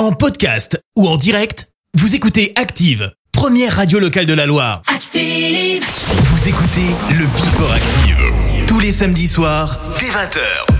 En podcast ou en direct, vous écoutez Active, première radio locale de la Loire. Active Vous écoutez le Before Active, tous les samedis soirs, dès 20h.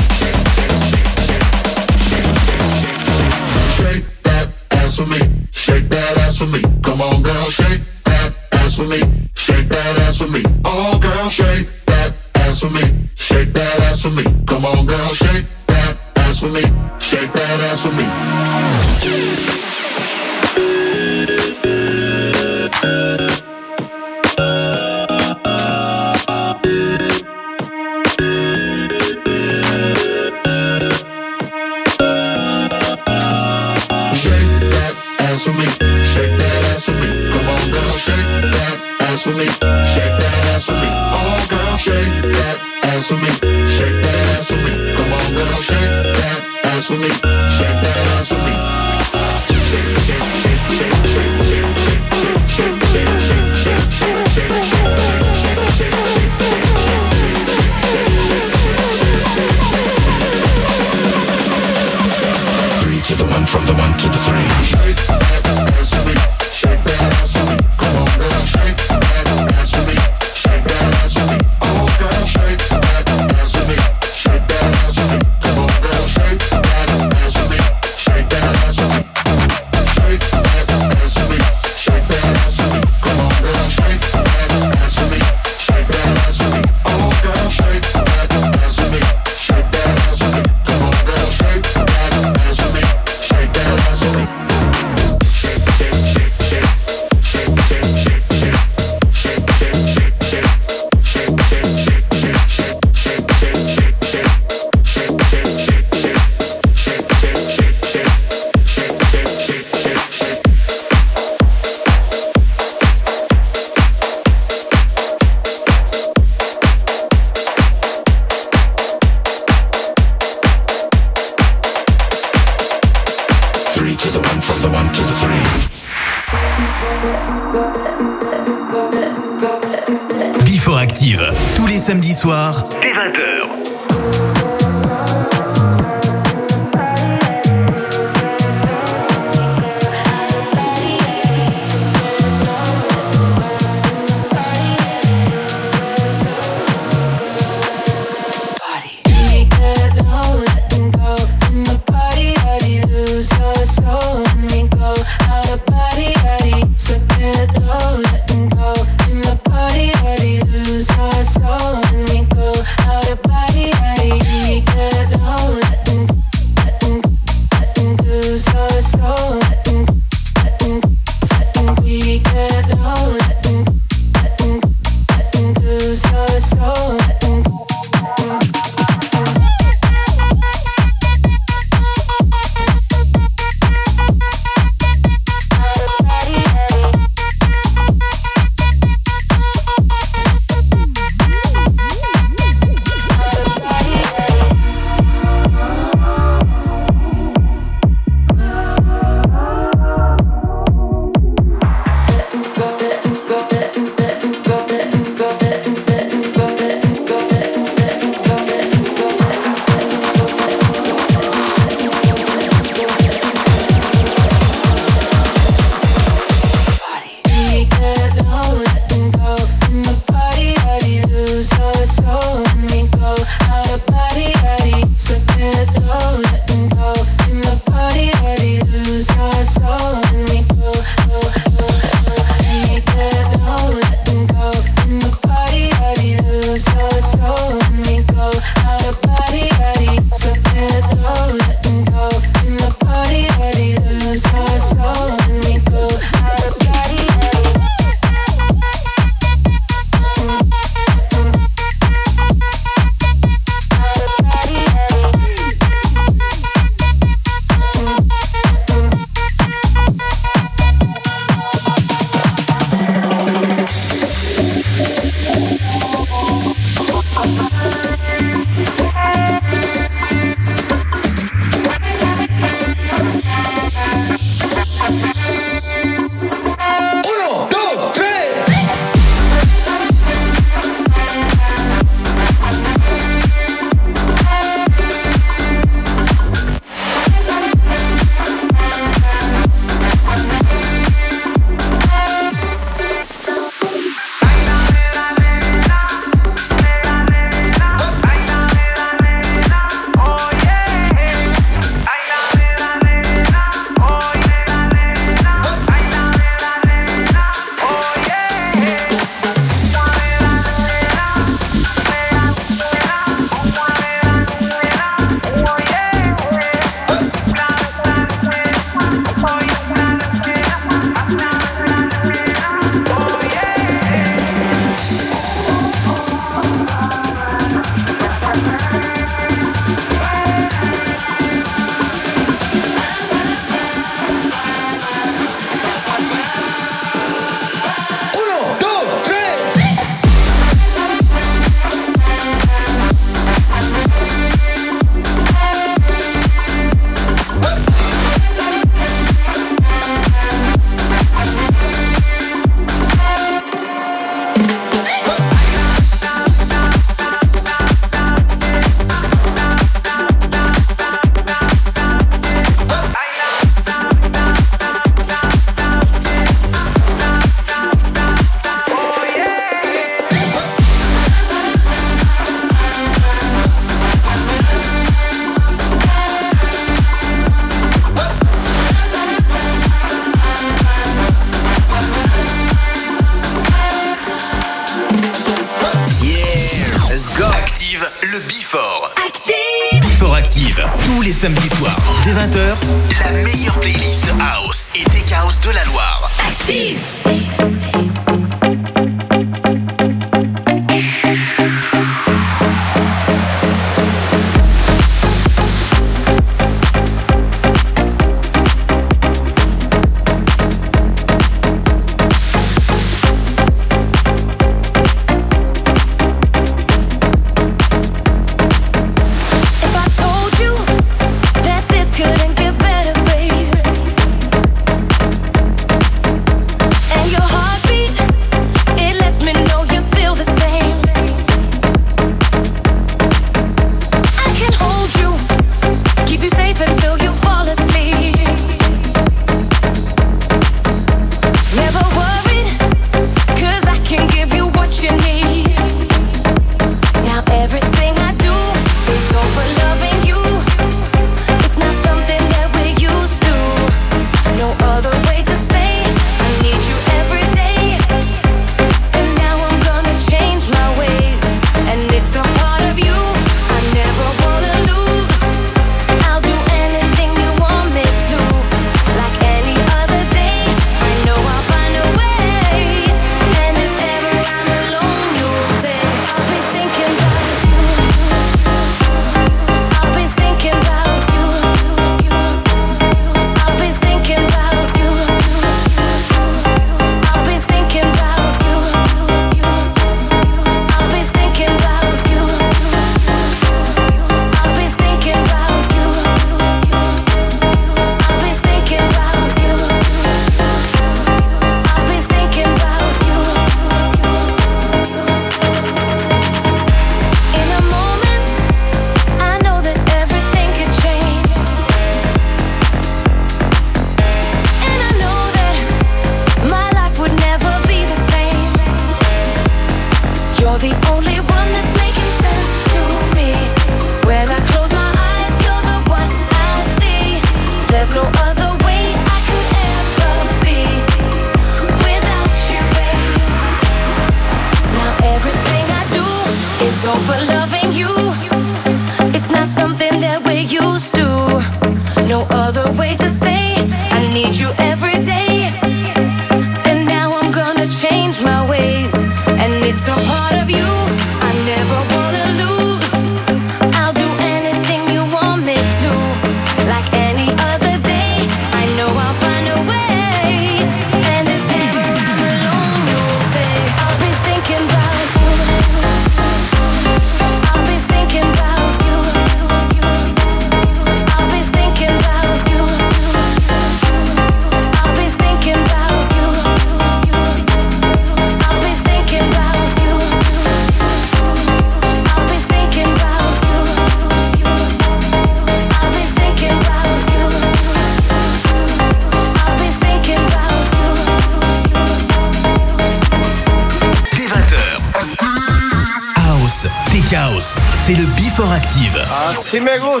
Active. Ah, c'est mes gros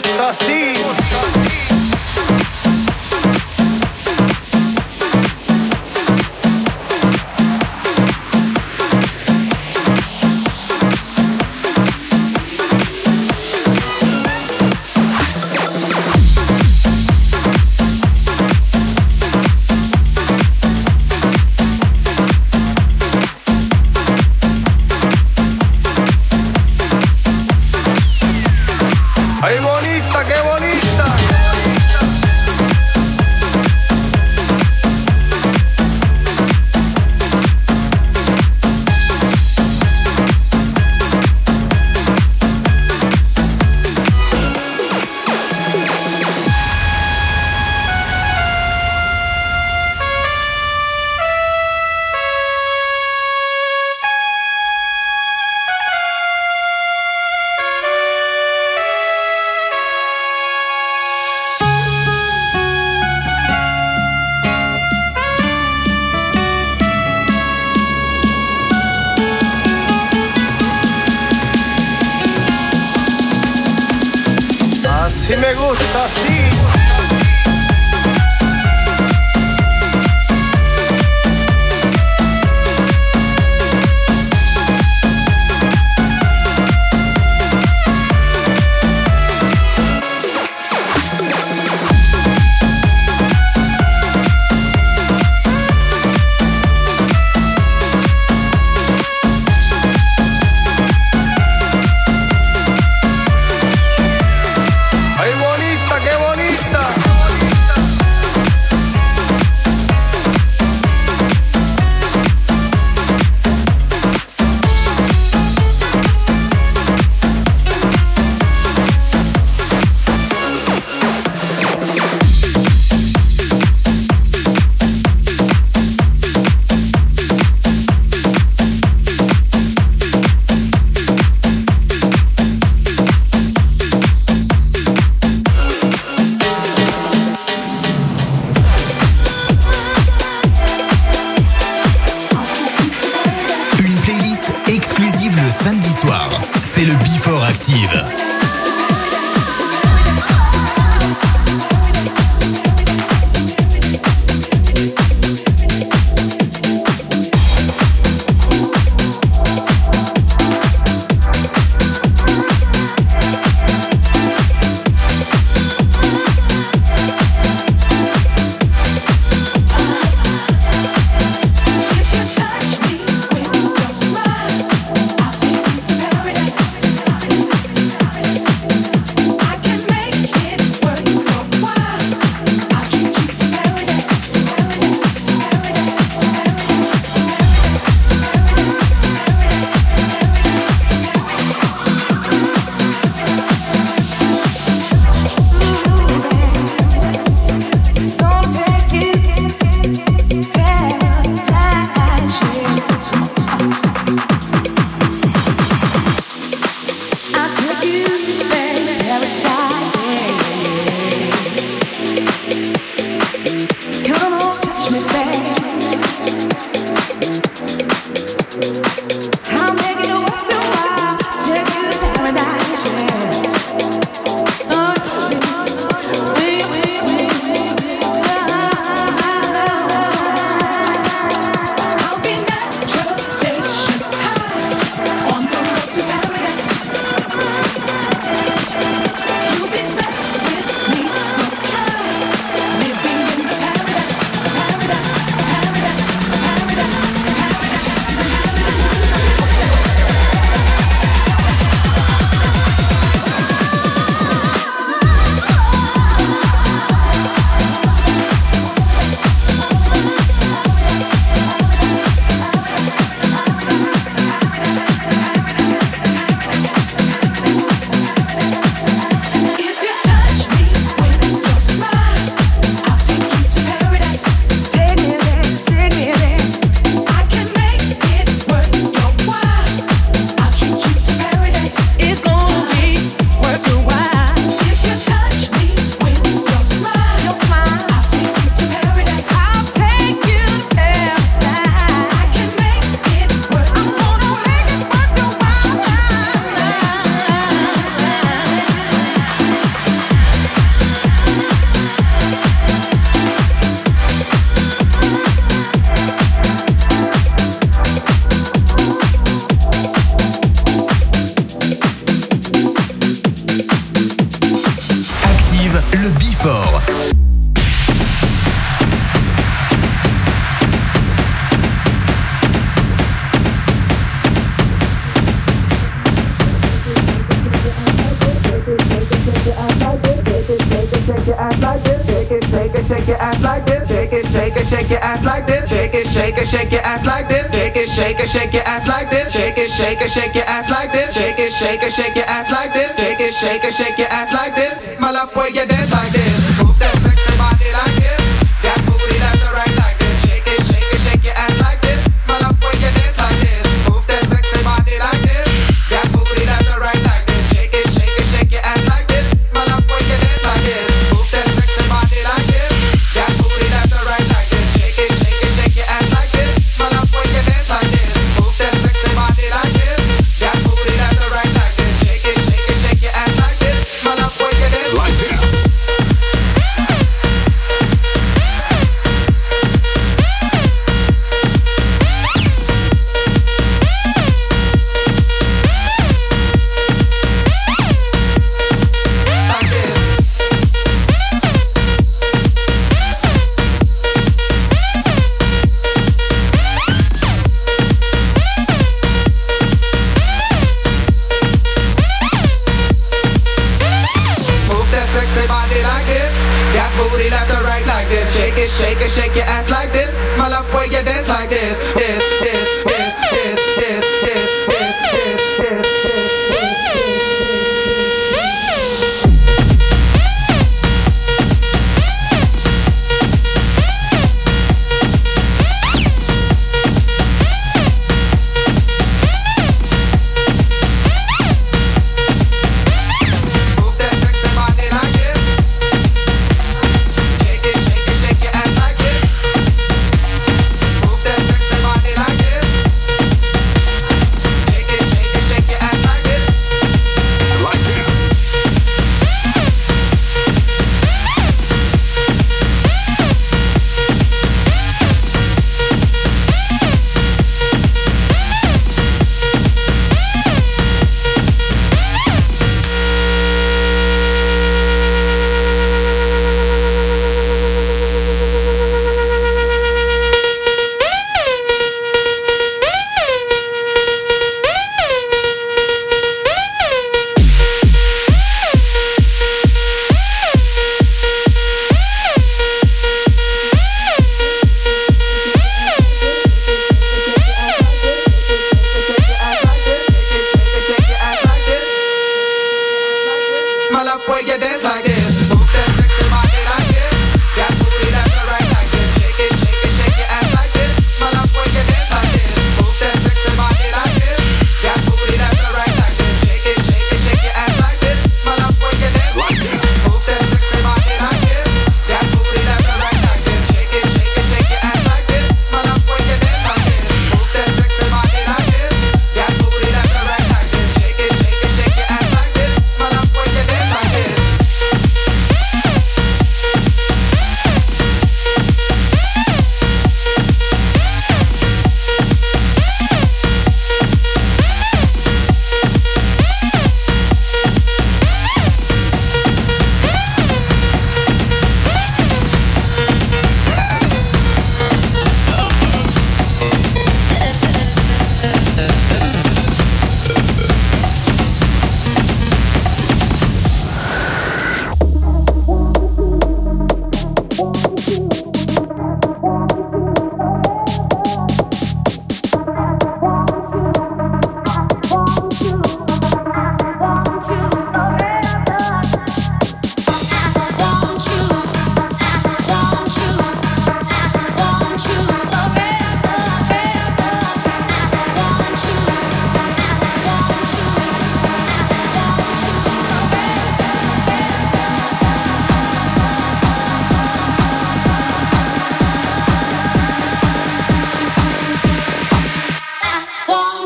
shake your ass like this. Shake it, shake it, shake your ass like this. Shake it, shake it, shake your ass like this. Shake it, shake it, shake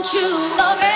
want you forever.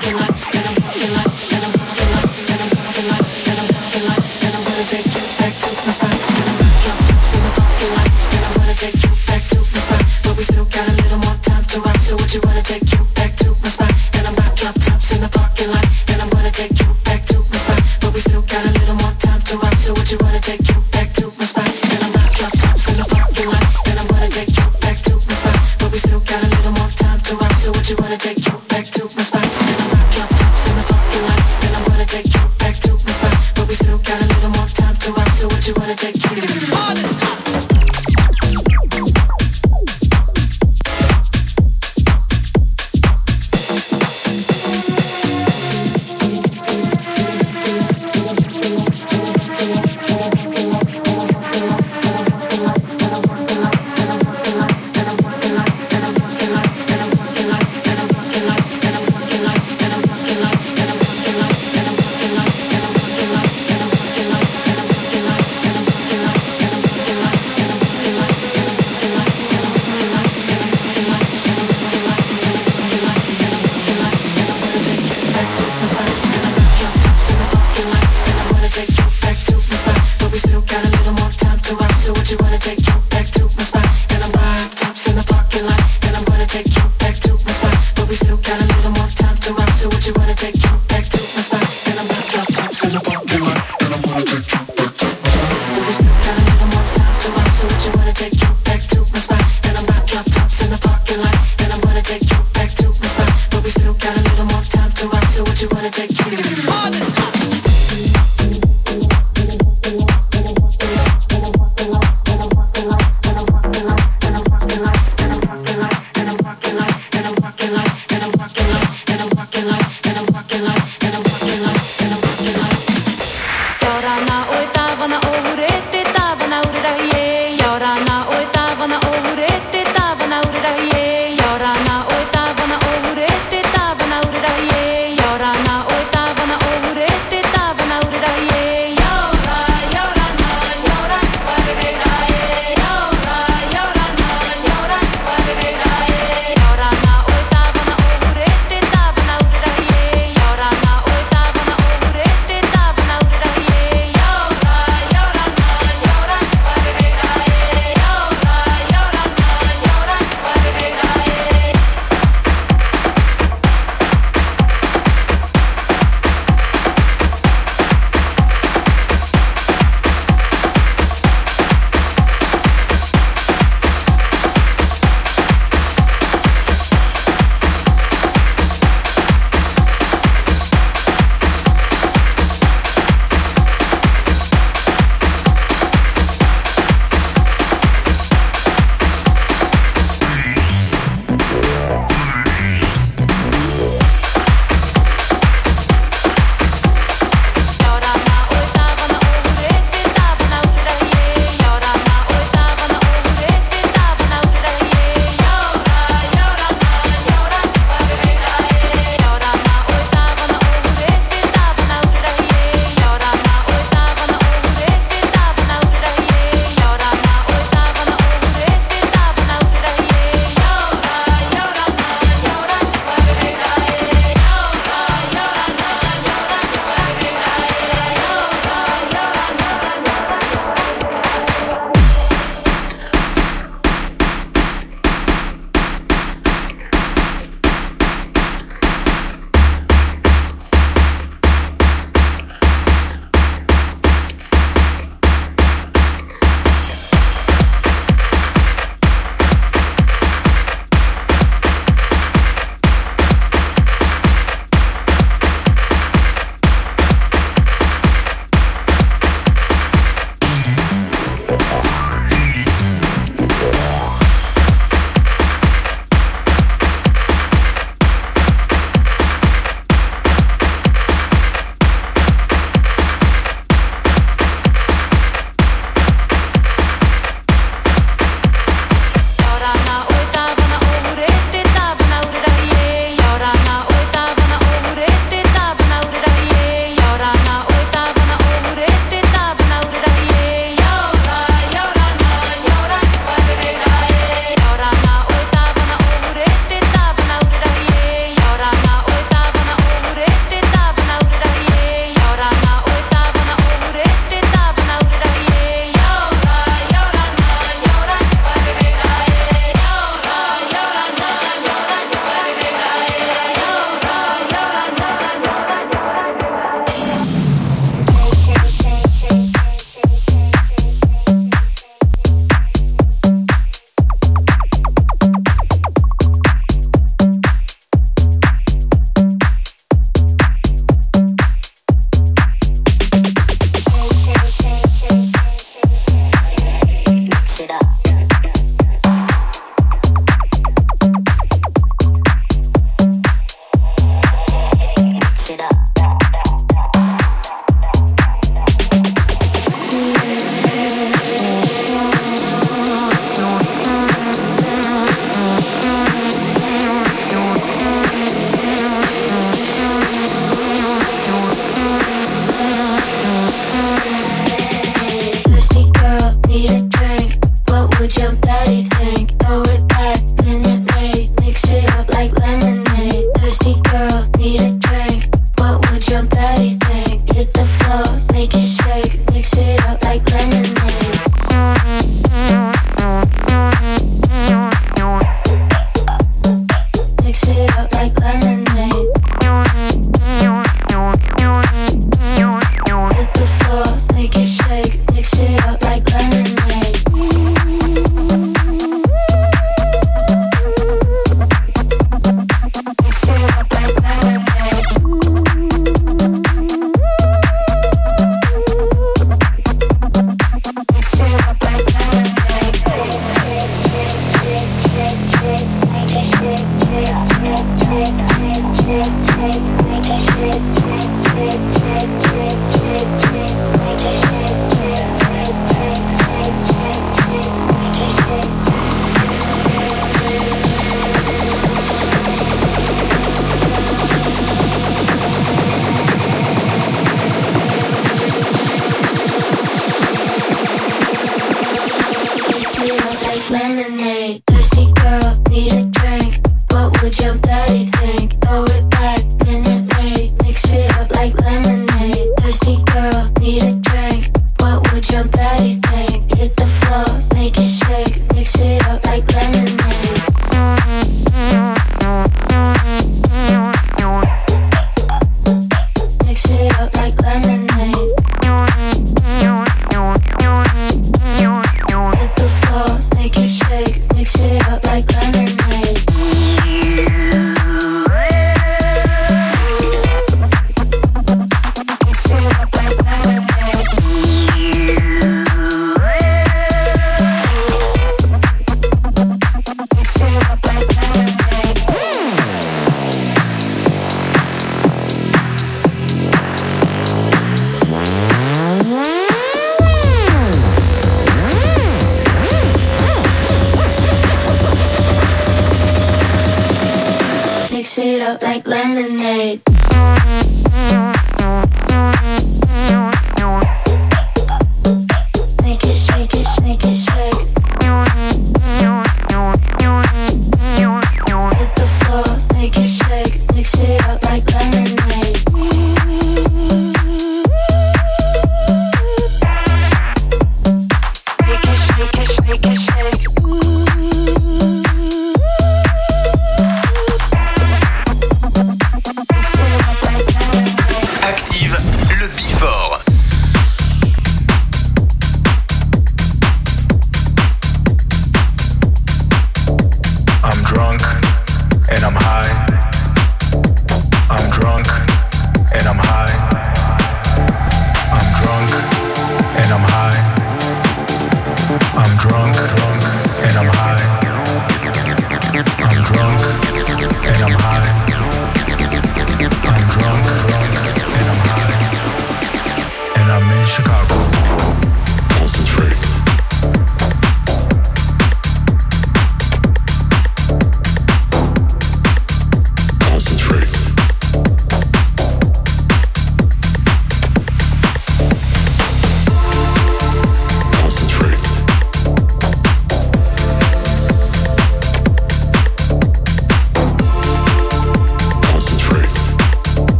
can I?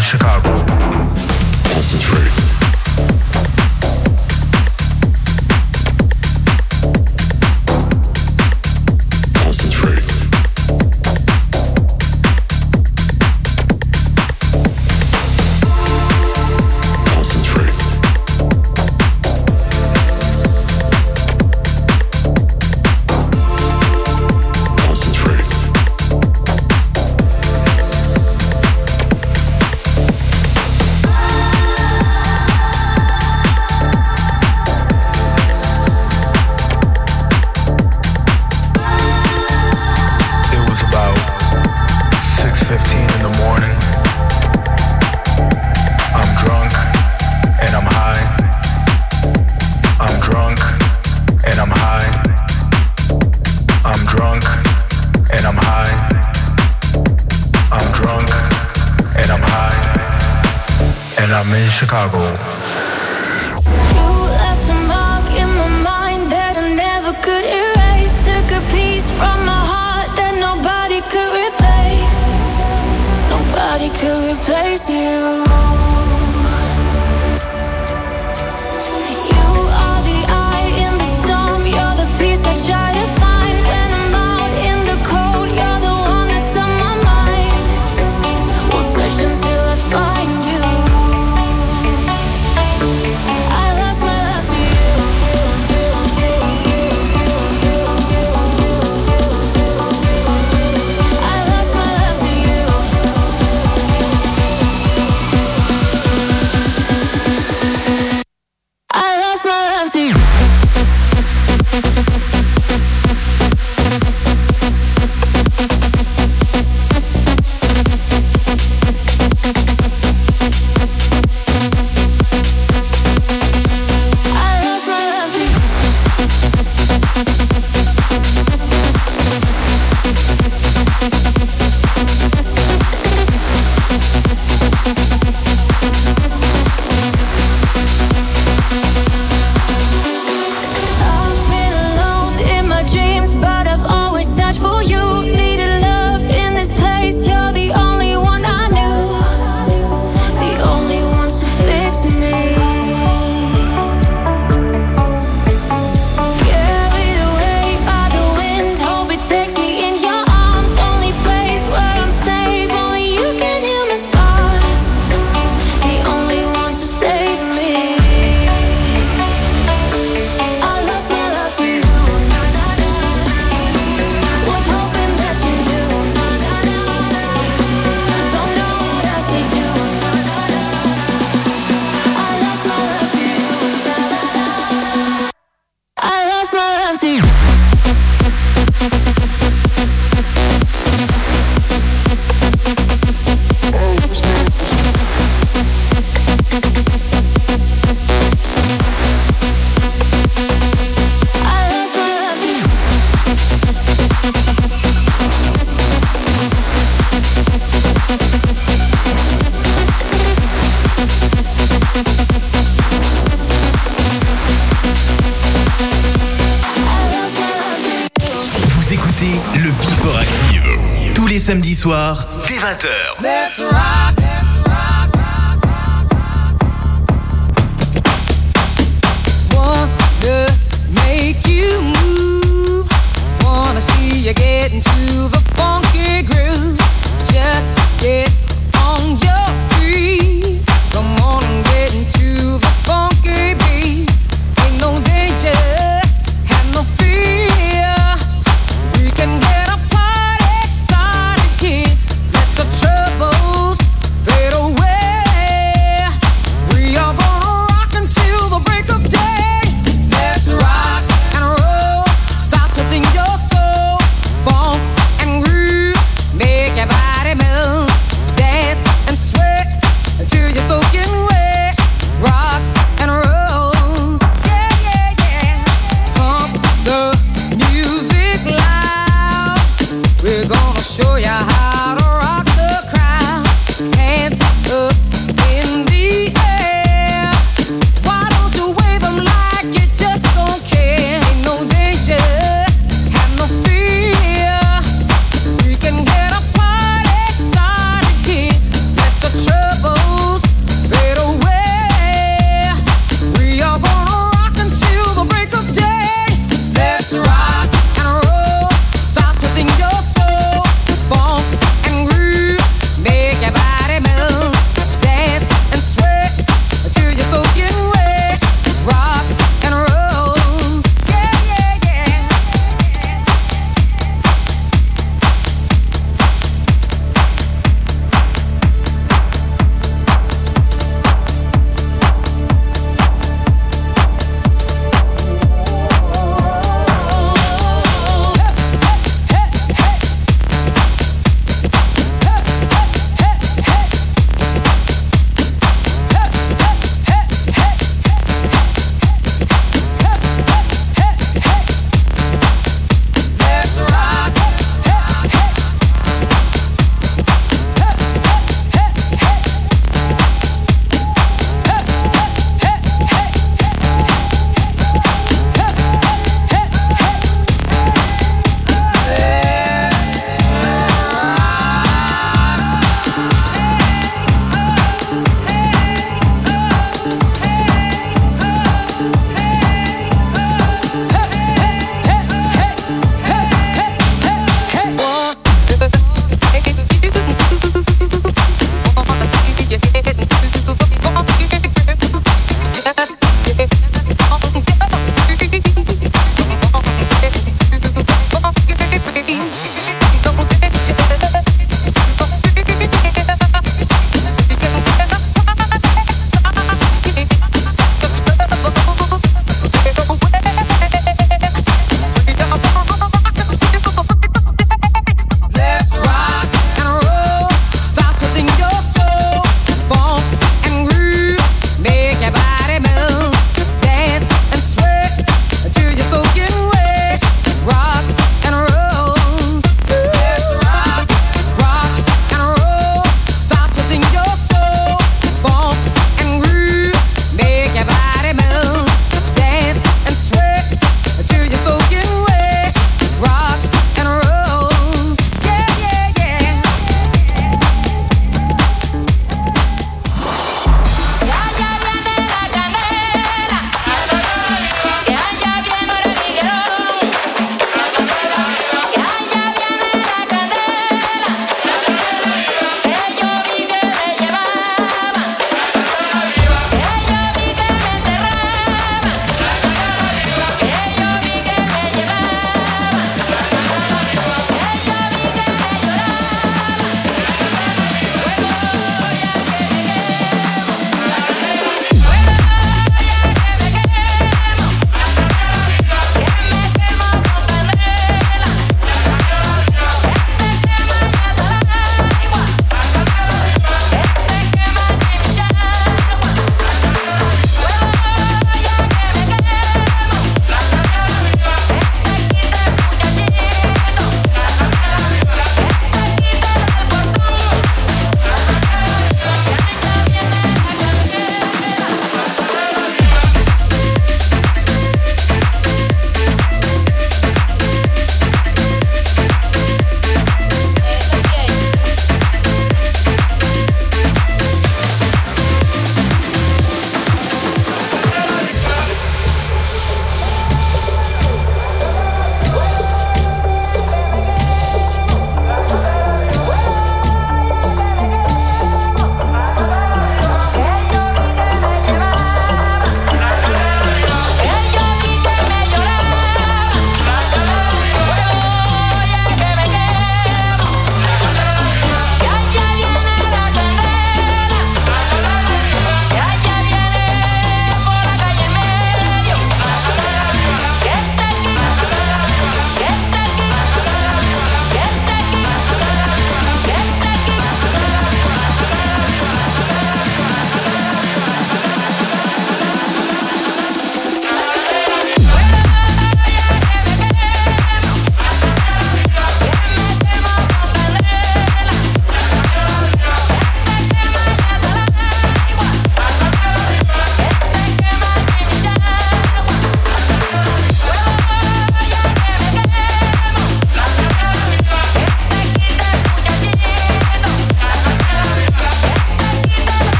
Chicago.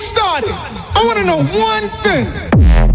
Started, I want to know one thing.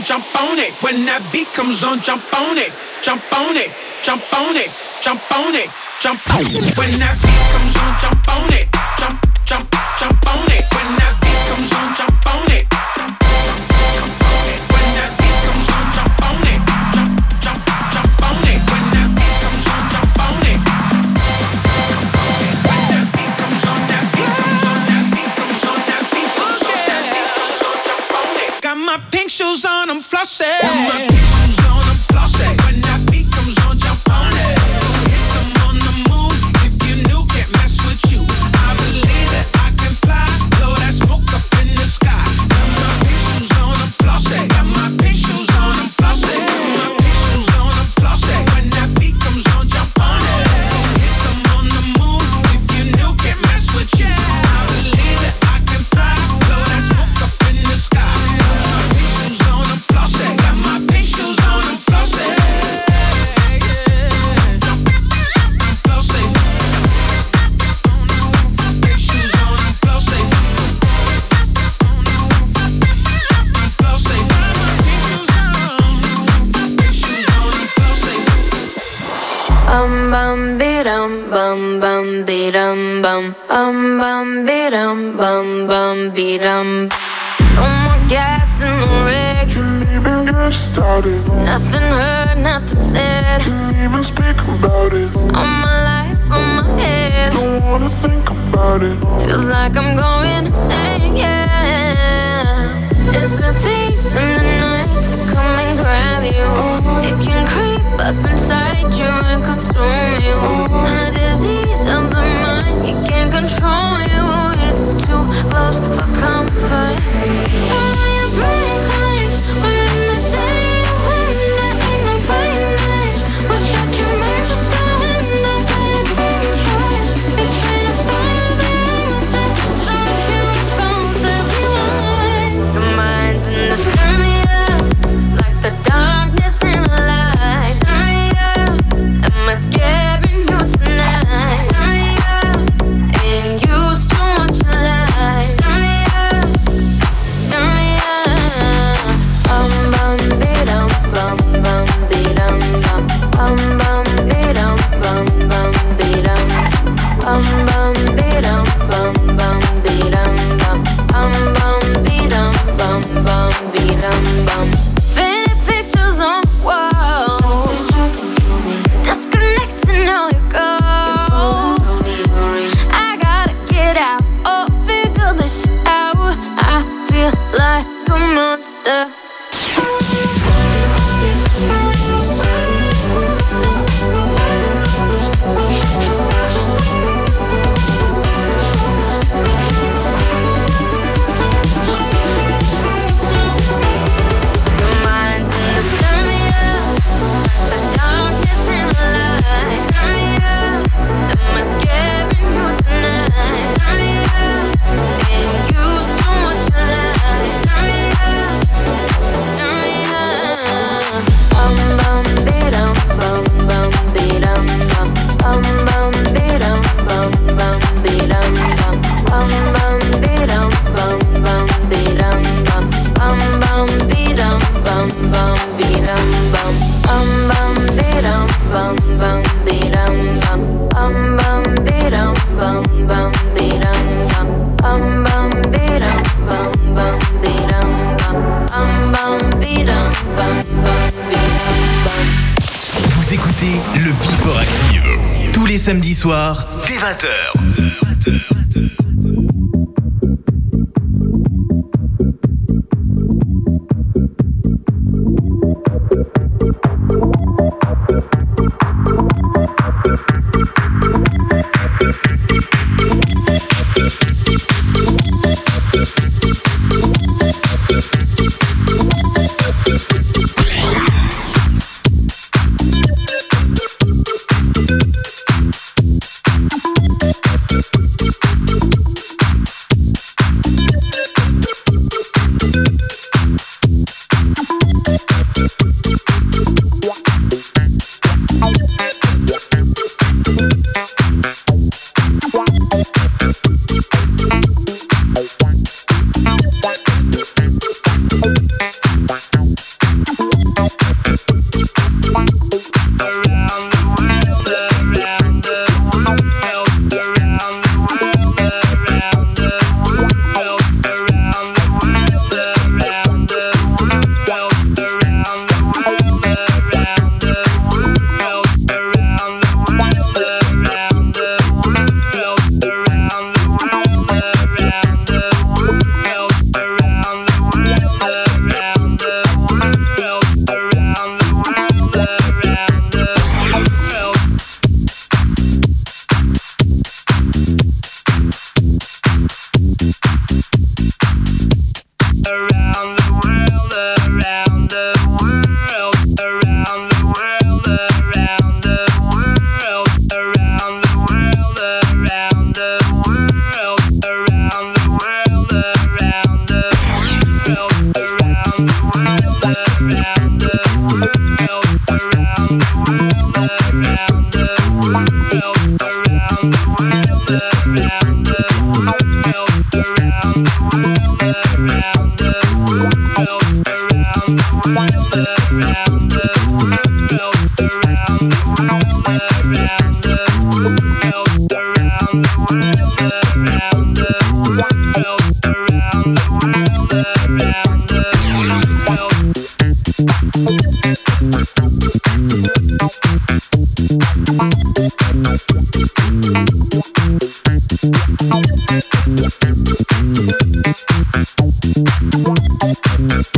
on, jump on it. When that beat comes on, jump on it. Jump on it. Jump on it. Jump on it. Jump on it. When that beat comes on. dum bum bum be dum bum um bum be dum bum bum. No more gas in the rig. Can't even get started. Nothing heard, nothing said. Can't even speak about it. All my life on my head. Don't wanna think about it. Feels like I'm going insane. Yeah, it's a thief in the night have you. It can creep up inside you and consume you. A disease of the mind, it can't control you. It's too close for comfort. le Bifor Active. Tous les samedis soirs, dès 20h. Thank you.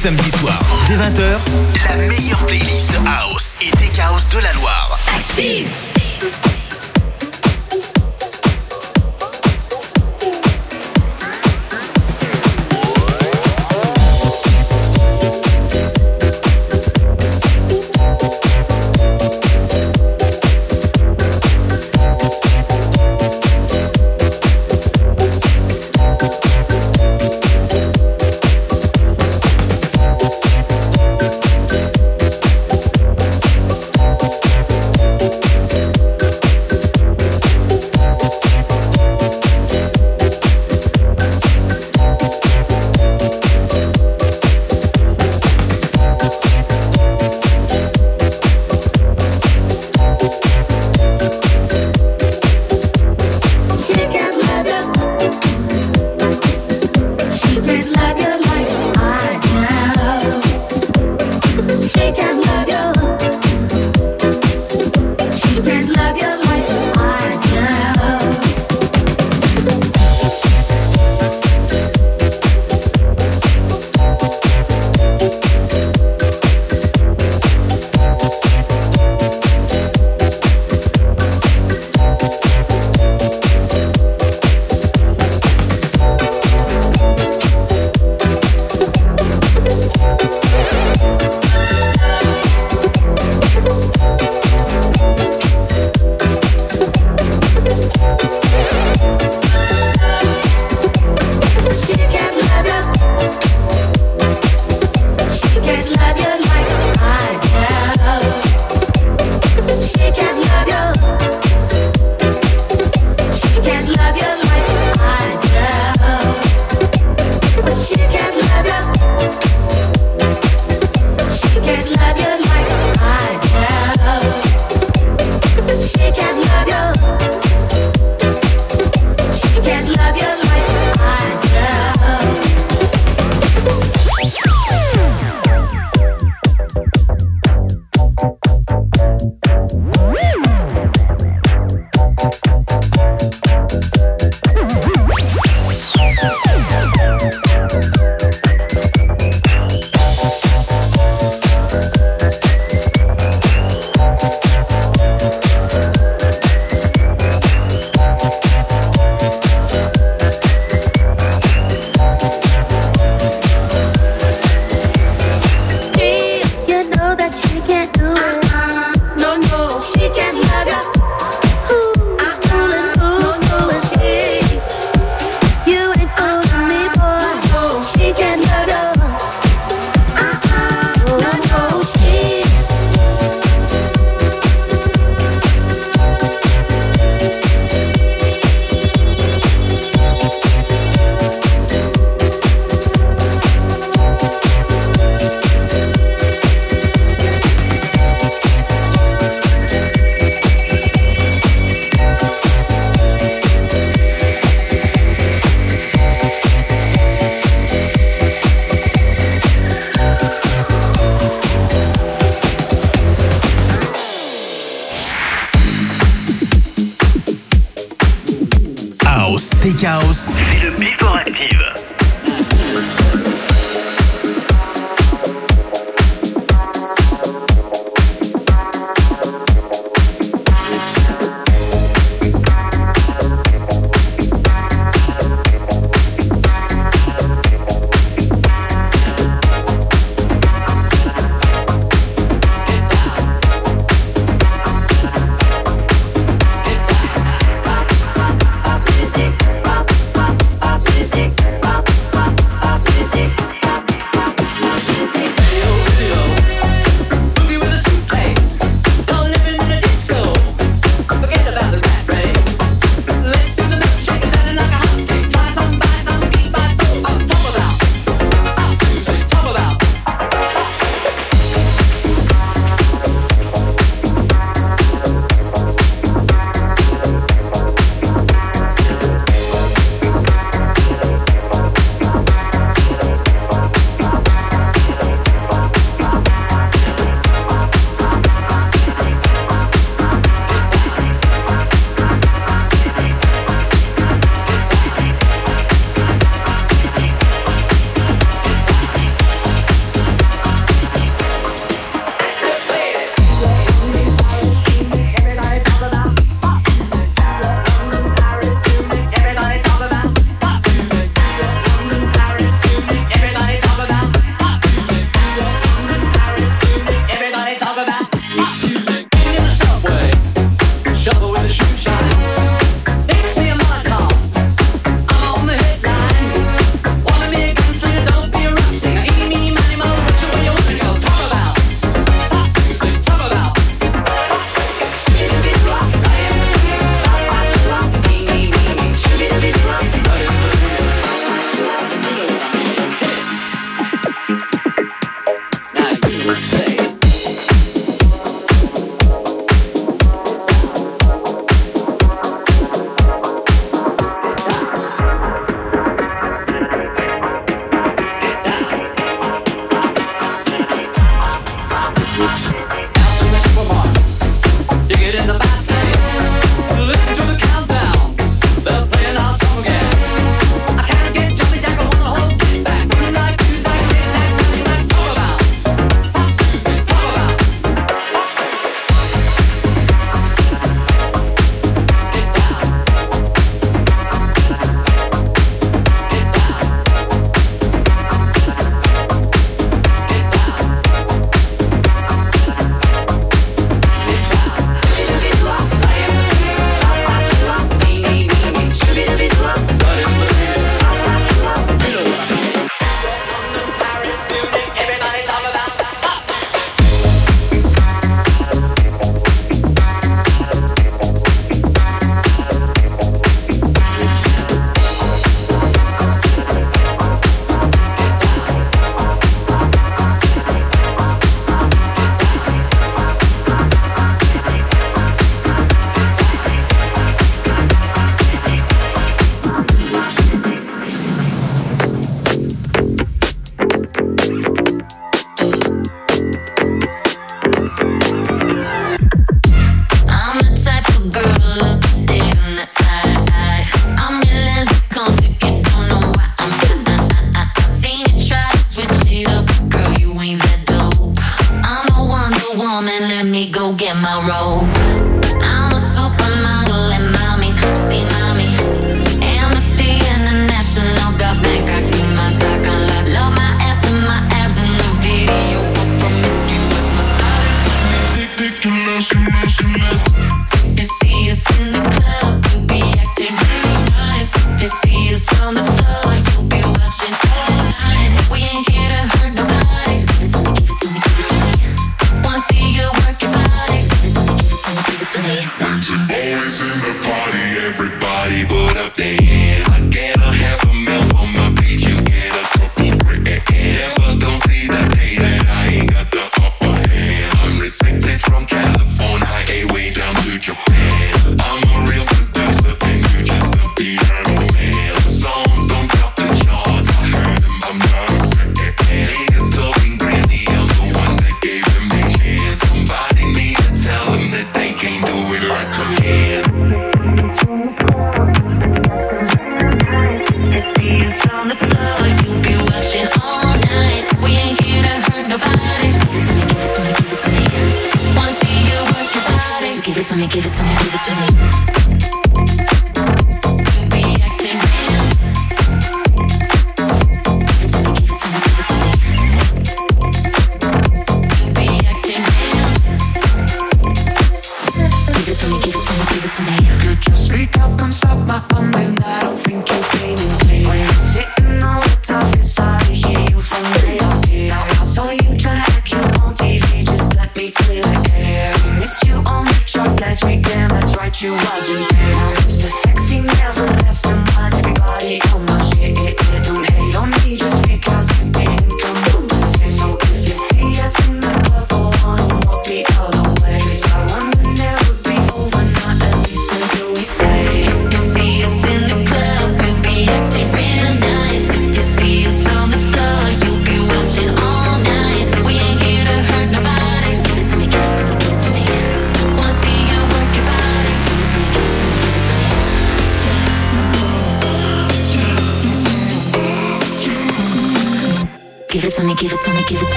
samedi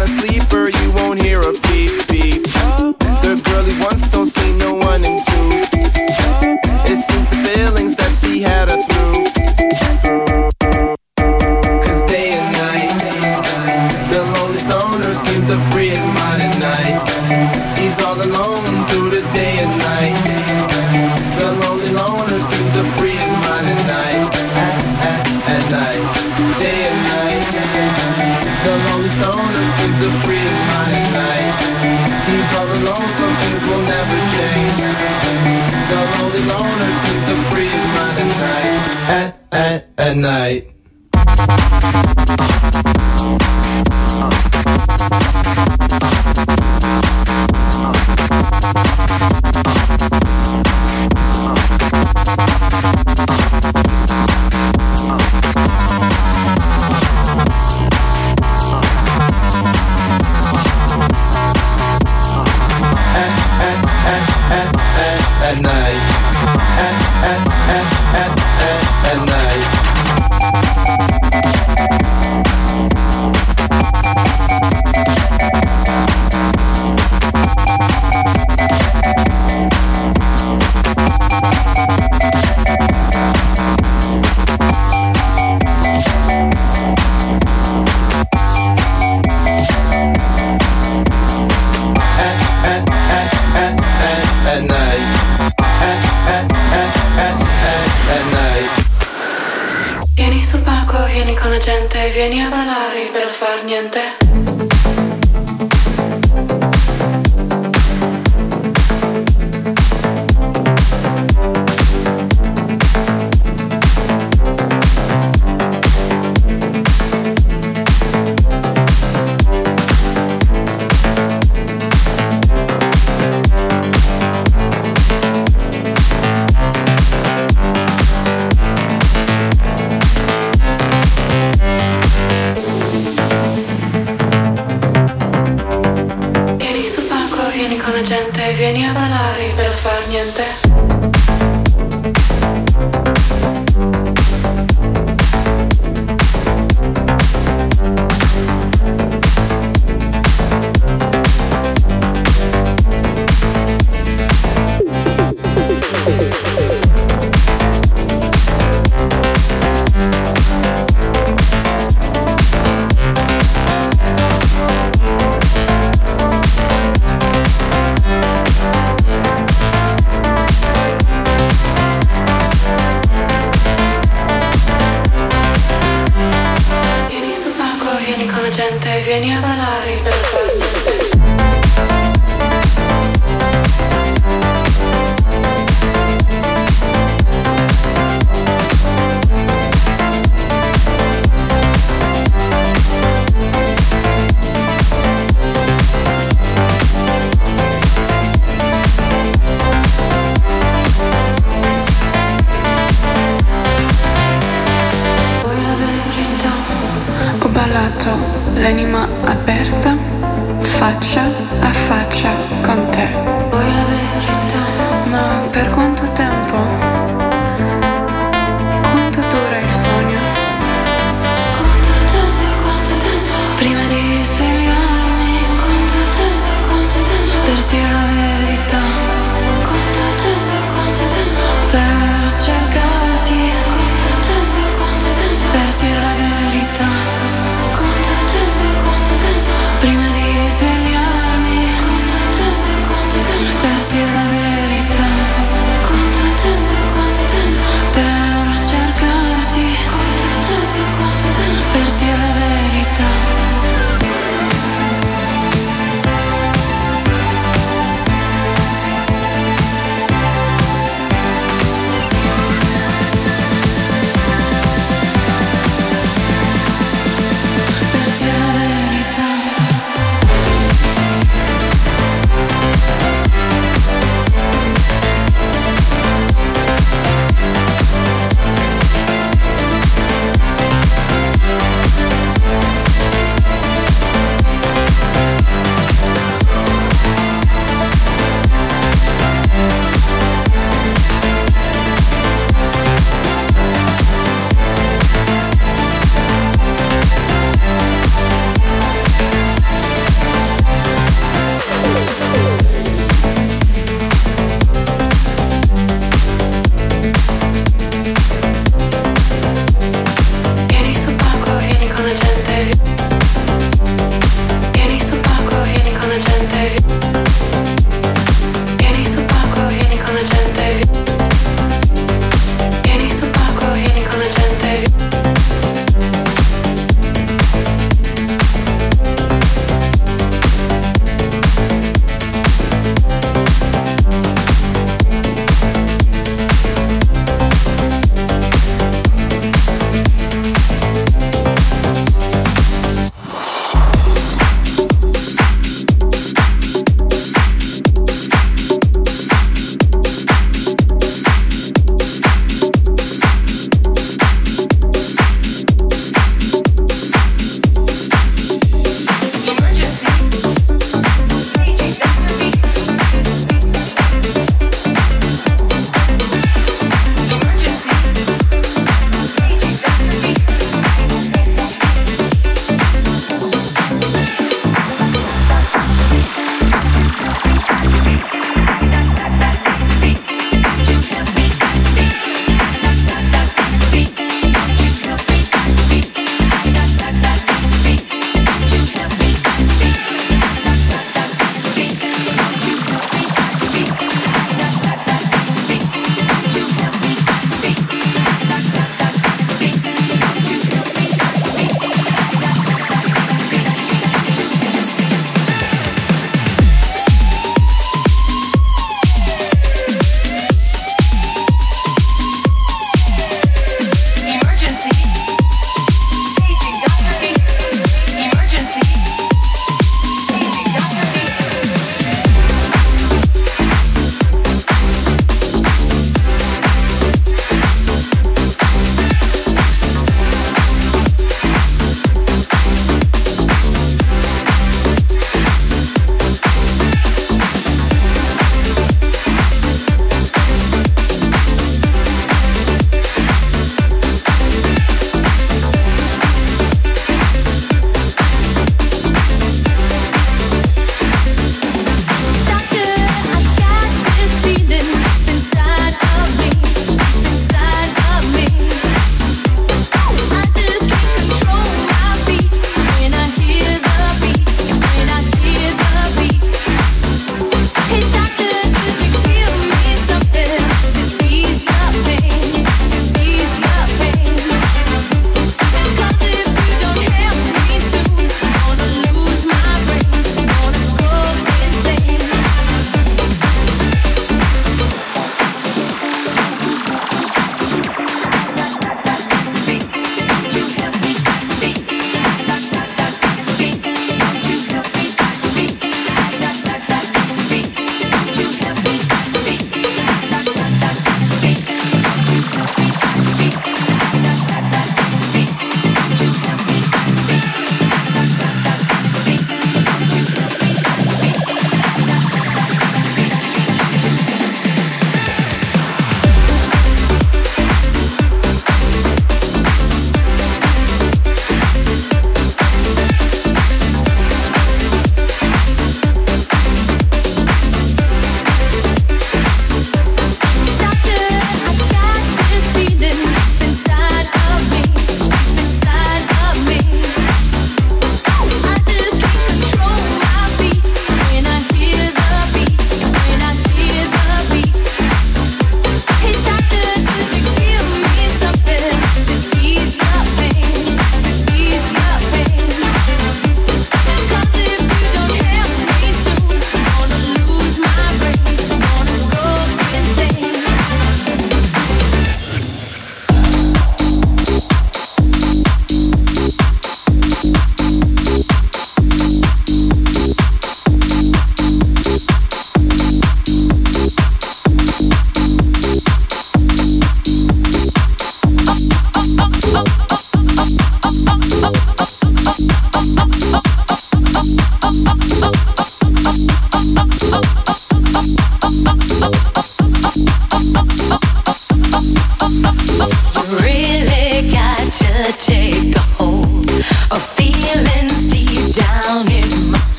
A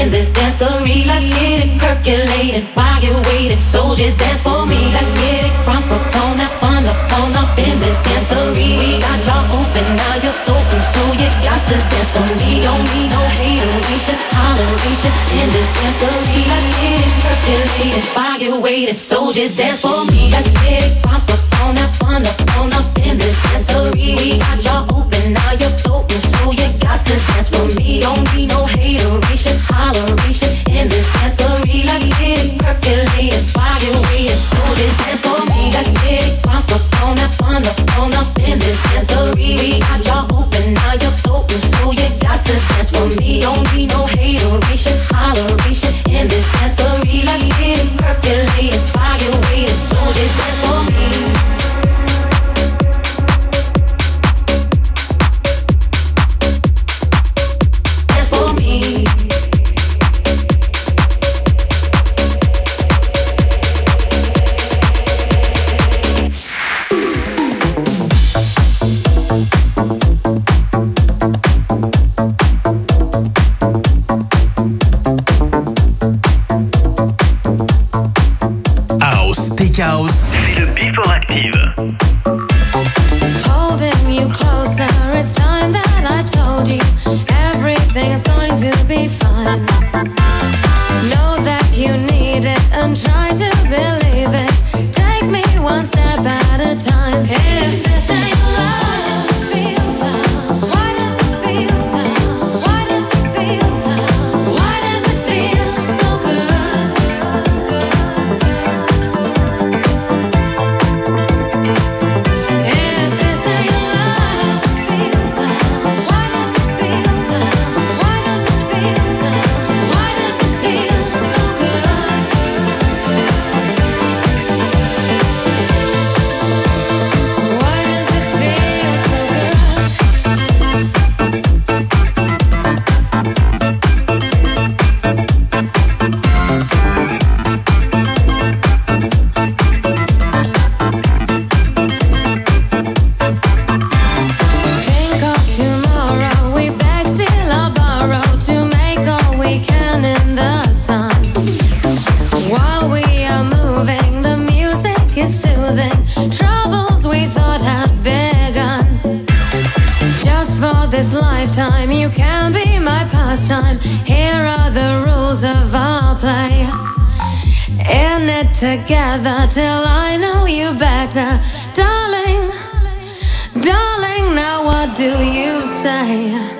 in this dancery. Let's get it percolated while you're waiting. Soldiers dance for me. Let's get it crunk up on that fun up on up in this dancery. We got y'all open, now you're floating, so you got to dance for me. Don't need no hateration, holleration. in this dancery. Let's get it percolated while you're waiting. Soldiers dance for me. Let's get it crunk up on that fun up on up in this dancery. We got y'all open, now you're floating got to dance for me. Don't need no hateration, holleration in this dancery. Let's get it percolating, fire. time. You can be my pastime. Here are the rules of our play. In it together till I know you better. Darling, darling, now what do you say?